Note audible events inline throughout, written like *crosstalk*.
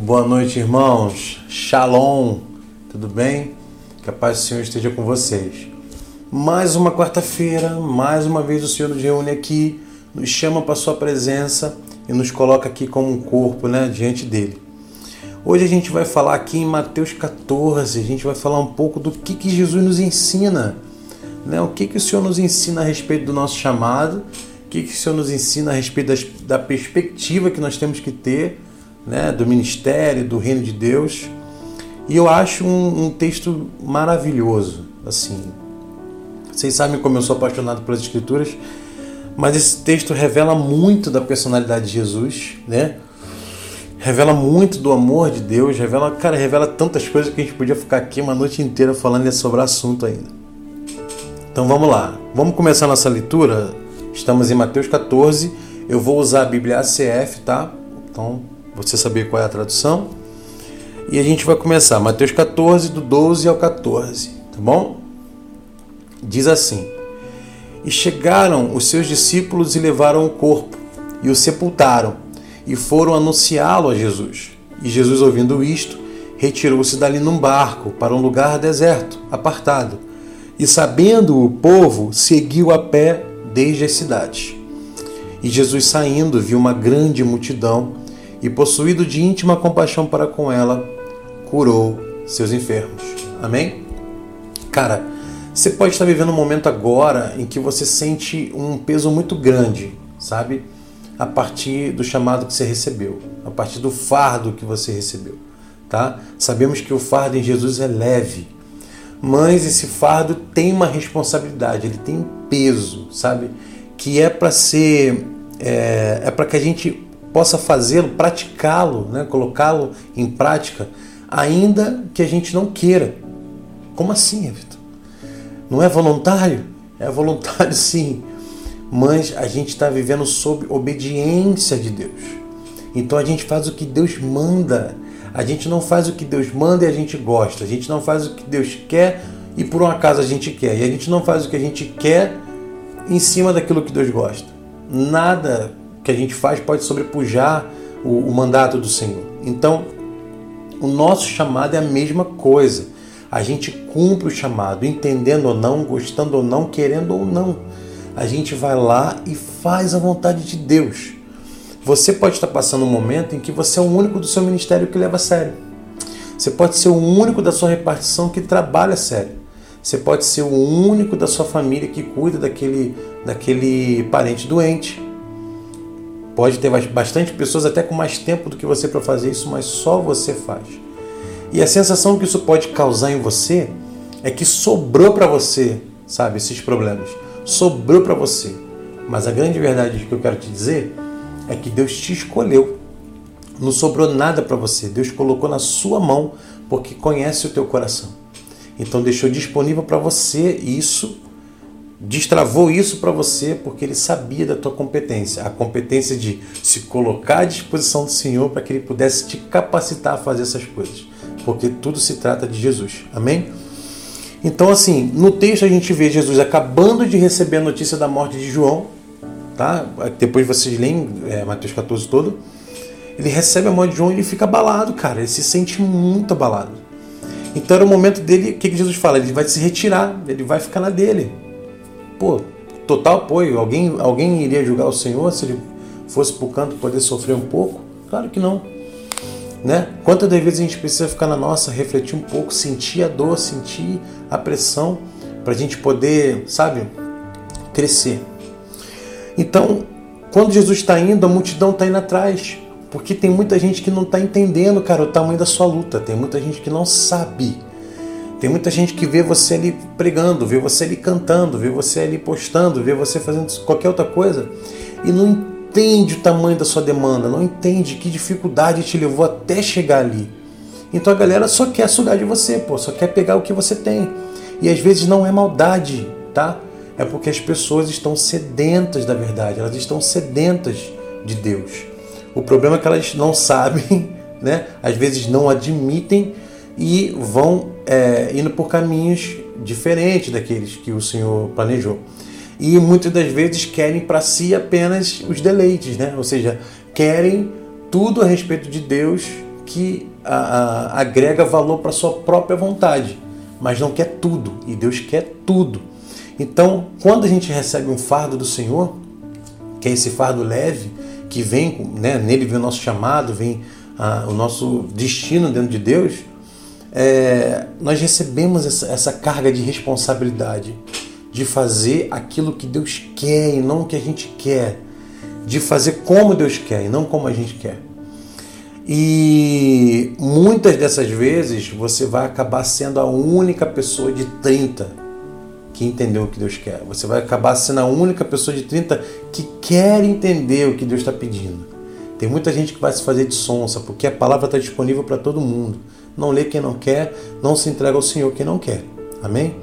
Boa noite, irmãos. Shalom. Tudo bem? Que a paz do Senhor esteja com vocês. Mais uma quarta-feira, mais uma vez o Senhor nos reúne aqui, nos chama para sua presença e nos coloca aqui como um corpo, né, diante dele. Hoje a gente vai falar aqui em Mateus 14, a gente vai falar um pouco do que, que Jesus nos ensina, né? O que, que o Senhor nos ensina a respeito do nosso chamado, o que, que o Senhor nos ensina a respeito das, da perspectiva que nós temos que ter né, do ministério, do reino de Deus. E eu acho um, um, texto maravilhoso. Assim, vocês sabem como eu sou apaixonado pelas escrituras, mas esse texto revela muito da personalidade de Jesus, né? Revela muito do amor de Deus, revela, cara, revela tantas coisas que a gente podia ficar aqui uma noite inteira falando sobre o assunto ainda. Então vamos lá. Vamos começar nossa leitura. Estamos em Mateus 14. Eu vou usar a Bíblia ACF, tá? Então você saber qual é a tradução. E a gente vai começar, Mateus 14, do 12 ao 14, tá bom? Diz assim: E chegaram os seus discípulos e levaram o corpo, e o sepultaram, e foram anunciá-lo a Jesus. E Jesus, ouvindo isto, retirou-se dali num barco para um lugar deserto, apartado. E sabendo o povo, seguiu a pé desde as cidades. E Jesus, saindo, viu uma grande multidão e, possuído de íntima compaixão para com ela, curou seus enfermos. Amém? Cara, você pode estar vivendo um momento agora em que você sente um peso muito grande, sabe? A partir do chamado que você recebeu, a partir do fardo que você recebeu, tá? Sabemos que o fardo em Jesus é leve, mas esse fardo tem uma responsabilidade, ele tem um peso, sabe? Que é para ser, é, é para que a gente possa fazê-lo, praticá-lo, né? colocá-lo em prática, ainda que a gente não queira. Como assim, Vitor? Não é voluntário? É voluntário *laughs* sim, mas a gente está vivendo sob obediência de Deus. Então a gente faz o que Deus manda. A gente não faz o que Deus manda e a gente gosta. A gente não faz o que Deus quer e por um acaso a gente quer. E a gente não faz o que a gente quer em cima daquilo que Deus gosta. Nada que a gente faz pode sobrepujar o, o mandato do Senhor. Então, o nosso chamado é a mesma coisa. A gente cumpre o chamado, entendendo ou não, gostando ou não, querendo ou não. A gente vai lá e faz a vontade de Deus. Você pode estar passando um momento em que você é o único do seu ministério que leva a sério. Você pode ser o único da sua repartição que trabalha a sério. Você pode ser o único da sua família que cuida daquele, daquele parente doente. Pode ter bastante pessoas até com mais tempo do que você para fazer isso, mas só você faz. E a sensação que isso pode causar em você é que sobrou para você, sabe, esses problemas. Sobrou para você. Mas a grande verdade que eu quero te dizer é que Deus te escolheu. Não sobrou nada para você. Deus colocou na sua mão porque conhece o teu coração. Então deixou disponível para você isso destravou isso para você porque ele sabia da tua competência, a competência de se colocar à disposição do Senhor para que ele pudesse te capacitar a fazer essas coisas, porque tudo se trata de Jesus. Amém? Então, assim, no texto a gente vê Jesus acabando de receber a notícia da morte de João, tá? Depois vocês leem é, Mateus 14 todo. Ele recebe a morte de João e ele fica abalado, cara. Ele se sente muito abalado. Então era o momento dele, o que Jesus fala? Ele vai se retirar, ele vai ficar na dele pô, total apoio. Alguém, alguém iria julgar o Senhor se ele fosse para o canto poder sofrer um pouco? Claro que não. Né? Quantas vezes a gente precisa ficar na nossa, refletir um pouco, sentir a dor, sentir a pressão, para a gente poder, sabe, crescer. Então, quando Jesus está indo, a multidão está indo atrás, porque tem muita gente que não está entendendo, cara, o tamanho da sua luta, tem muita gente que não sabe tem muita gente que vê você ali pregando, vê você ali cantando, vê você ali postando, vê você fazendo qualquer outra coisa e não entende o tamanho da sua demanda, não entende que dificuldade te levou até chegar ali. Então a galera só quer sugar de você, pô, só quer pegar o que você tem. E às vezes não é maldade, tá? É porque as pessoas estão sedentas da verdade, elas estão sedentas de Deus. O problema é que elas não *laughs* sabem, né? Às vezes não admitem e vão é, indo por caminhos diferentes daqueles que o Senhor planejou. E muitas das vezes querem para si apenas os deleites, né? ou seja, querem tudo a respeito de Deus que a, a, agrega valor para sua própria vontade, mas não quer tudo, e Deus quer tudo. Então, quando a gente recebe um fardo do Senhor, que é esse fardo leve, que vem, né, nele vem o nosso chamado, vem a, o nosso destino dentro de Deus, é, nós recebemos essa, essa carga de responsabilidade de fazer aquilo que Deus quer e não o que a gente quer, de fazer como Deus quer e não como a gente quer. E muitas dessas vezes você vai acabar sendo a única pessoa de 30 que entendeu o que Deus quer. Você vai acabar sendo a única pessoa de 30 que quer entender o que Deus está pedindo. Tem muita gente que vai se fazer de sonsa, porque a palavra está disponível para todo mundo. Não lê quem não quer, não se entrega ao Senhor quem não quer. Amém?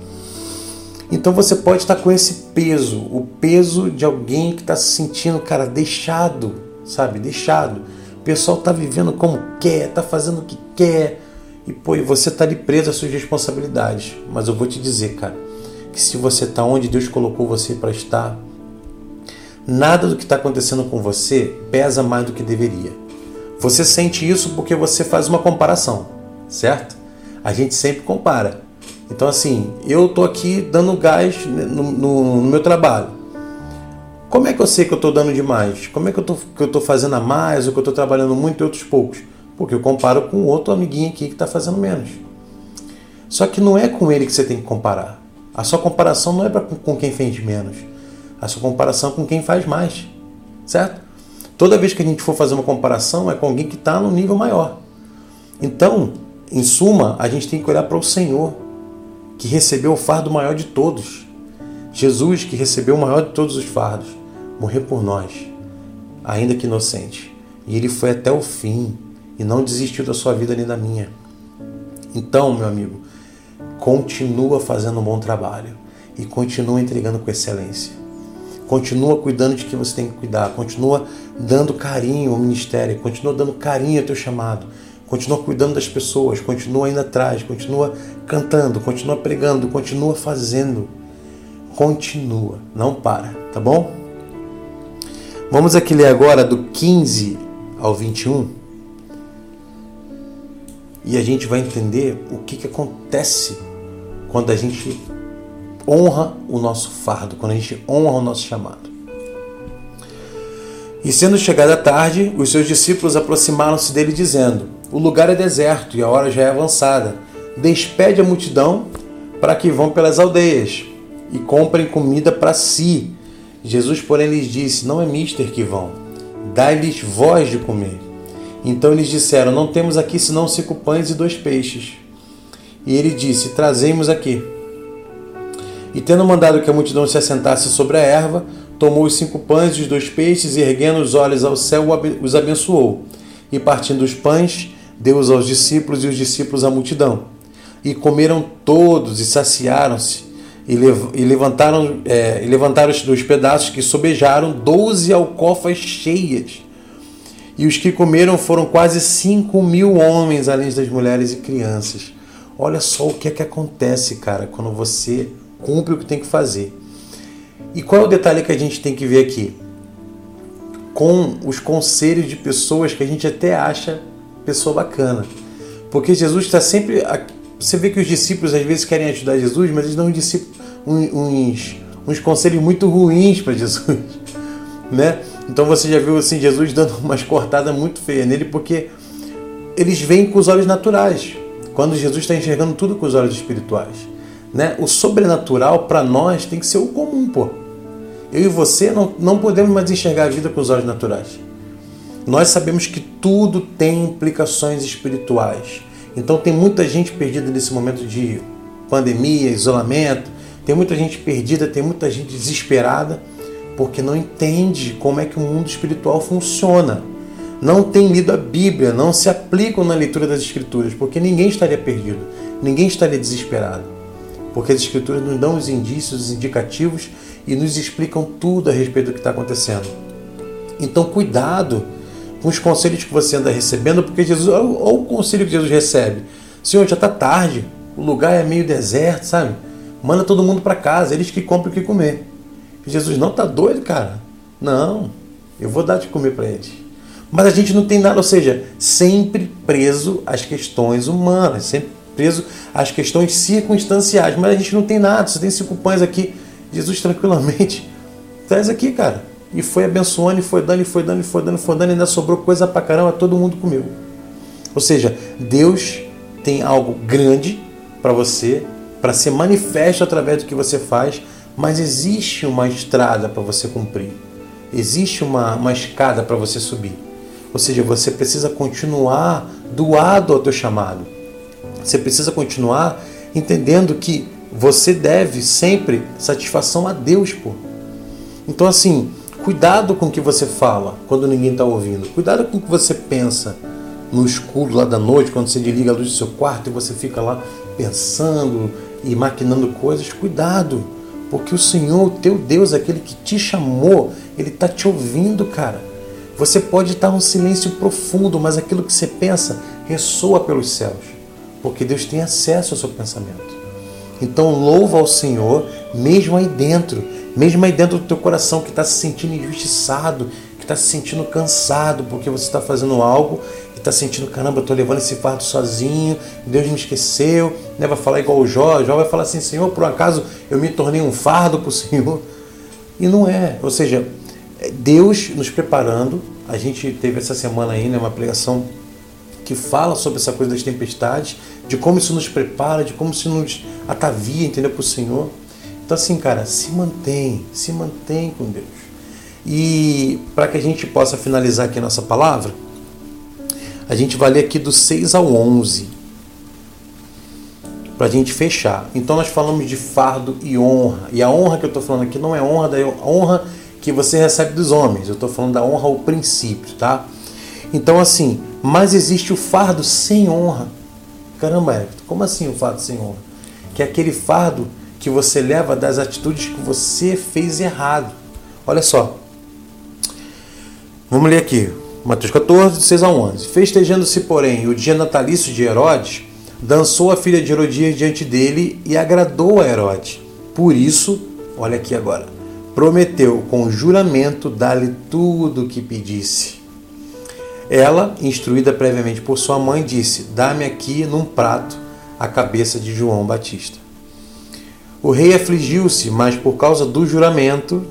Então você pode estar com esse peso, o peso de alguém que está se sentindo, cara, deixado, sabe? Deixado pessoal está vivendo como quer, está fazendo o que quer. E pô, você está ali preso às suas responsabilidades. Mas eu vou te dizer, cara, que se você está onde Deus colocou você para estar, nada do que está acontecendo com você pesa mais do que deveria. Você sente isso porque você faz uma comparação, certo? A gente sempre compara. Então, assim, eu estou aqui dando gás no, no, no meu trabalho. Como é que eu sei que eu estou dando demais? Como é que eu estou fazendo a mais ou que eu estou trabalhando muito e outros poucos? Porque eu comparo com outro amiguinho aqui que está fazendo menos. Só que não é com ele que você tem que comparar. A sua comparação não é pra, com quem fez menos. A sua comparação é com quem faz mais. Certo? Toda vez que a gente for fazer uma comparação é com alguém que está no nível maior. Então, em suma, a gente tem que olhar para o Senhor, que recebeu o fardo maior de todos. Jesus, que recebeu o maior de todos os fardos morrer por nós, ainda que inocente. E ele foi até o fim e não desistiu da sua vida nem da minha. Então, meu amigo, continua fazendo um bom trabalho e continua entregando com excelência. Continua cuidando de quem você tem que cuidar, continua dando carinho ao ministério, continua dando carinho ao teu chamado, continua cuidando das pessoas, continua indo atrás, continua cantando, continua pregando, continua fazendo. Continua, não para, tá bom? Vamos aqui ler agora do 15 ao 21 e a gente vai entender o que, que acontece quando a gente honra o nosso fardo, quando a gente honra o nosso chamado. E sendo chegada a tarde, os seus discípulos aproximaram-se dele, dizendo: O lugar é deserto e a hora já é avançada. Despede a multidão para que vão pelas aldeias e comprem comida para si Jesus, porém, lhes disse: Não é mister que vão, dai-lhes voz de comer. Então eles disseram: Não temos aqui senão cinco pães e dois peixes. E ele disse: Trazemos aqui. E tendo mandado que a multidão se assentasse sobre a erva, tomou os cinco pães e os dois peixes, e erguendo os olhos ao céu, os abençoou. E partindo os pães, deu-os aos discípulos e os discípulos à multidão. E comeram todos e saciaram-se e, levantaram, é, e levantaram os dois pedaços que sobejaram doze alcofas cheias. E os que comeram foram quase cinco mil homens, além das mulheres e crianças. Olha só o que é que acontece, cara, quando você cumpre o que tem que fazer. E qual é o detalhe que a gente tem que ver aqui? Com os conselhos de pessoas que a gente até acha pessoa bacana. Porque Jesus está sempre. Você vê que os discípulos às vezes querem ajudar Jesus, mas eles dão uns, uns conselhos muito ruins para Jesus, *laughs* né? Então você já viu assim Jesus dando *laughs* umas cortadas muito feias nele porque eles veem com os olhos naturais, quando Jesus está enxergando tudo com os olhos espirituais, né? O sobrenatural para nós tem que ser o comum, pô. Eu e você não, não podemos mais enxergar a vida com os olhos naturais. Nós sabemos que tudo tem implicações espirituais. Então tem muita gente perdida nesse momento de pandemia, isolamento, tem muita gente perdida, tem muita gente desesperada, porque não entende como é que o mundo espiritual funciona. Não tem lido a Bíblia, não se aplicam na leitura das Escrituras, porque ninguém estaria perdido, ninguém estaria desesperado. Porque as Escrituras nos dão os indícios, os indicativos e nos explicam tudo a respeito do que está acontecendo. Então, cuidado com os conselhos que você anda recebendo, porque Jesus, olha o conselho que Jesus recebe: Senhor, já está tarde, o lugar é meio deserto, sabe? Manda todo mundo para casa, eles que compram o que comer. Jesus não está doido, cara. Não, eu vou dar de comer para eles. Mas a gente não tem nada, ou seja, sempre preso às questões humanas, sempre preso às questões circunstanciais. Mas a gente não tem nada, você tem cinco pães aqui. Jesus tranquilamente traz aqui, cara. E foi abençoando, e foi dando, e foi dando, e foi dando, e foi dando, e ainda sobrou coisa pra caramba, todo mundo comeu. Ou seja, Deus tem algo grande para você, para ser manifesto através do que você faz, mas existe uma estrada para você cumprir. Existe uma, uma escada para você subir. Ou seja, você precisa continuar doado ao teu chamado. Você precisa continuar entendendo que você deve sempre satisfação a Deus, pô. Então, assim, cuidado com o que você fala quando ninguém está ouvindo. Cuidado com o que você pensa no escuro lá da noite, quando você desliga a luz do seu quarto e você fica lá pensando e maquinando coisas. Cuidado, porque o Senhor, o teu Deus, aquele que te chamou, ele está te ouvindo, cara. Você pode estar num silêncio profundo, mas aquilo que você pensa ressoa pelos céus, porque Deus tem acesso ao seu pensamento. Então louva ao Senhor, mesmo aí dentro, mesmo aí dentro do teu coração que está se sentindo injustiçado, que está se sentindo cansado porque você está fazendo algo e está sentindo, caramba, eu estou levando esse fardo sozinho, Deus me esqueceu, né? vai falar igual o Jó, Jó vai falar assim, Senhor, por um acaso eu me tornei um fardo para o Senhor? E não é, ou seja, é Deus nos preparando. A gente teve essa semana aí né, uma pregação que fala sobre essa coisa das tempestades, de como isso nos prepara, de como isso nos atavia, entendeu, para o Senhor. Então, assim, cara, se mantém, se mantém com Deus. E para que a gente possa finalizar aqui nossa palavra, a gente vai ler aqui do 6 ao 11, para a gente fechar. Então, nós falamos de fardo e honra. E a honra que eu estou falando aqui não é honra da honra que você recebe dos homens. Eu estou falando da honra ao princípio, tá? Então, assim, mas existe o fardo sem honra. Caramba, Hector, como assim o fardo sem honra? Que é aquele fardo que você leva das atitudes que você fez errado. Olha só. Vamos ler aqui. Mateus 14, 6 a 11. Festejando-se, porém, o dia natalício de Herodes, dançou a filha de Herodias diante dele e agradou a Herodes. Por isso, olha aqui agora, prometeu com juramento dar-lhe tudo o que pedisse. Ela, instruída previamente por sua mãe, disse: Dá-me aqui num prato a cabeça de João Batista. O rei afligiu-se, mas por causa do juramento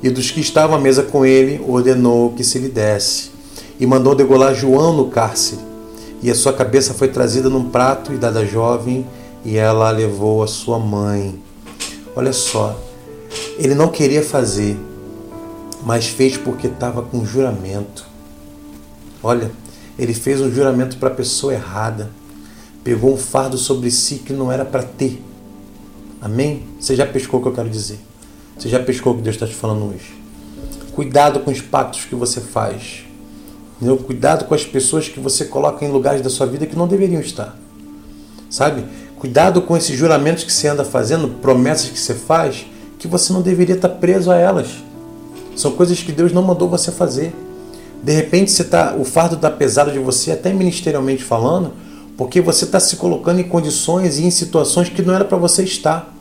e dos que estavam à mesa com ele, ordenou que se lhe desse e mandou degolar João no cárcere. E a sua cabeça foi trazida num prato e dada à jovem, e ela a levou à sua mãe. Olha só, ele não queria fazer, mas fez porque estava com juramento. Olha, ele fez um juramento para a pessoa errada. Pegou um fardo sobre si que não era para ter. Amém? Você já pescou o que eu quero dizer? Você já pescou o que Deus está te falando hoje? Cuidado com os pactos que você faz. Entendeu? Cuidado com as pessoas que você coloca em lugares da sua vida que não deveriam estar. Sabe? Cuidado com esses juramentos que você anda fazendo, promessas que você faz, que você não deveria estar preso a elas. São coisas que Deus não mandou você fazer. De repente você tá, o fardo está pesado de você, até ministerialmente falando, porque você está se colocando em condições e em situações que não era para você estar.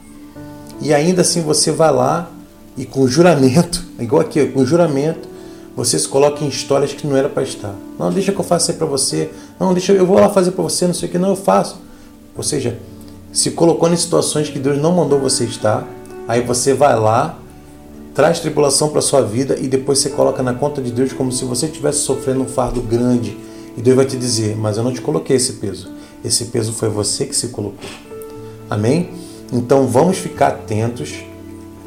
E ainda assim você vai lá e com juramento, *laughs* igual aqui, com juramento, você se coloca em histórias que não era para estar. Não, deixa que eu faça aí para você. Não, deixa eu vou lá fazer para você, não sei o que, não, eu faço. Ou seja, se colocando em situações que Deus não mandou você estar, aí você vai lá, traz tribulação para sua vida e depois você coloca na conta de Deus como se você estivesse sofrendo um fardo grande. E Deus vai te dizer: Mas eu não te coloquei esse peso. Esse peso foi você que se colocou. Amém? Então vamos ficar atentos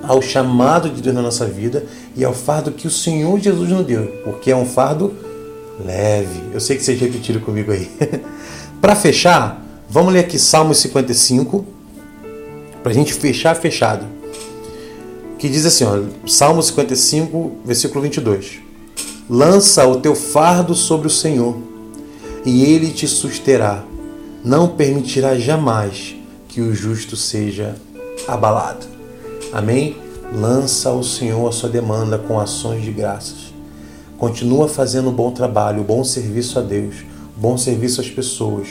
ao chamado de Deus na nossa vida e ao fardo que o Senhor Jesus nos deu, porque é um fardo leve. Eu sei que vocês repetiram comigo aí. *laughs* para fechar, vamos ler aqui Salmos 55, para a gente fechar fechado que diz assim, ó, Salmo 55, versículo 22. Lança o teu fardo sobre o Senhor, e ele te susterá. Não permitirá jamais que o justo seja abalado. Amém? Lança ao Senhor a sua demanda com ações de graças. Continua fazendo um bom trabalho, um bom serviço a Deus, um bom serviço às pessoas.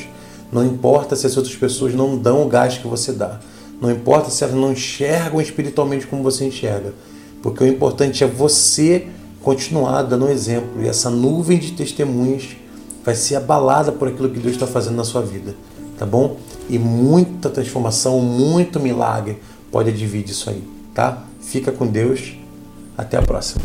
Não importa se as outras pessoas não dão o gás que você dá. Não importa se elas não enxergam espiritualmente como você enxerga, porque o importante é você continuar dando exemplo. E essa nuvem de testemunhas vai ser abalada por aquilo que Deus está fazendo na sua vida, tá bom? E muita transformação, muito milagre pode advir disso aí, tá? Fica com Deus. Até a próxima.